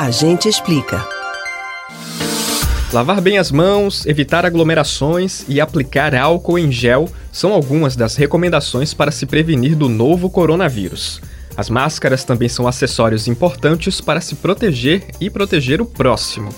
A gente explica. Lavar bem as mãos, evitar aglomerações e aplicar álcool em gel são algumas das recomendações para se prevenir do novo coronavírus. As máscaras também são acessórios importantes para se proteger e proteger o próximo.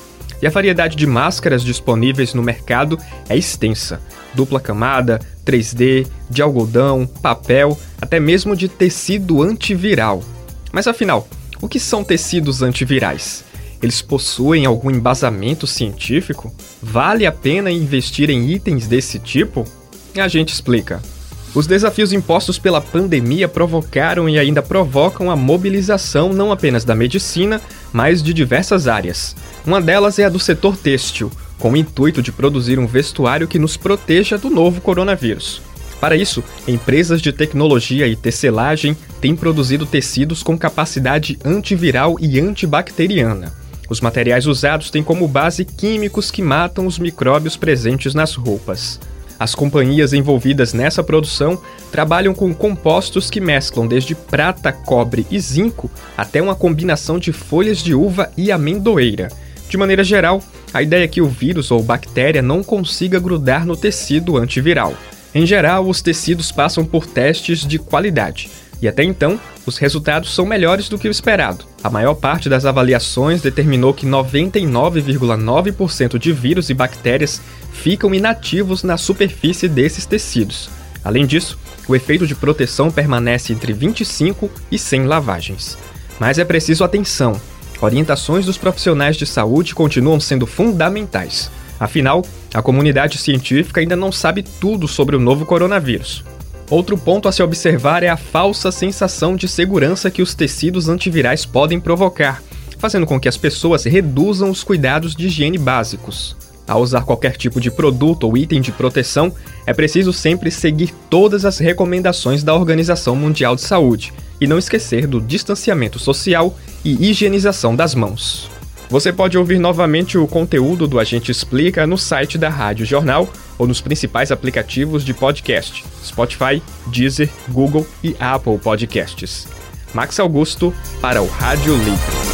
E a variedade de máscaras disponíveis no mercado é extensa: dupla camada, 3D, de algodão, papel, até mesmo de tecido antiviral. Mas afinal, o que são tecidos antivirais? Eles possuem algum embasamento científico? Vale a pena investir em itens desse tipo? A gente explica. Os desafios impostos pela pandemia provocaram e ainda provocam a mobilização não apenas da medicina, mas de diversas áreas. Uma delas é a do setor têxtil, com o intuito de produzir um vestuário que nos proteja do novo coronavírus. Para isso, empresas de tecnologia e tecelagem têm produzido tecidos com capacidade antiviral e antibacteriana. Os materiais usados têm como base químicos que matam os micróbios presentes nas roupas. As companhias envolvidas nessa produção trabalham com compostos que mesclam desde prata, cobre e zinco até uma combinação de folhas de uva e amendoeira. De maneira geral, a ideia é que o vírus ou bactéria não consiga grudar no tecido antiviral. Em geral, os tecidos passam por testes de qualidade, e até então, os resultados são melhores do que o esperado. A maior parte das avaliações determinou que 99,9% de vírus e bactérias ficam inativos na superfície desses tecidos. Além disso, o efeito de proteção permanece entre 25 e 100 lavagens. Mas é preciso atenção. Orientações dos profissionais de saúde continuam sendo fundamentais. Afinal, a comunidade científica ainda não sabe tudo sobre o novo coronavírus. Outro ponto a se observar é a falsa sensação de segurança que os tecidos antivirais podem provocar, fazendo com que as pessoas reduzam os cuidados de higiene básicos. Ao usar qualquer tipo de produto ou item de proteção, é preciso sempre seguir todas as recomendações da Organização Mundial de Saúde e não esquecer do distanciamento social e higienização das mãos. Você pode ouvir novamente o conteúdo do Agente Explica no site da Rádio Jornal ou nos principais aplicativos de podcast: Spotify, Deezer, Google e Apple Podcasts. Max Augusto para o Rádio Livre.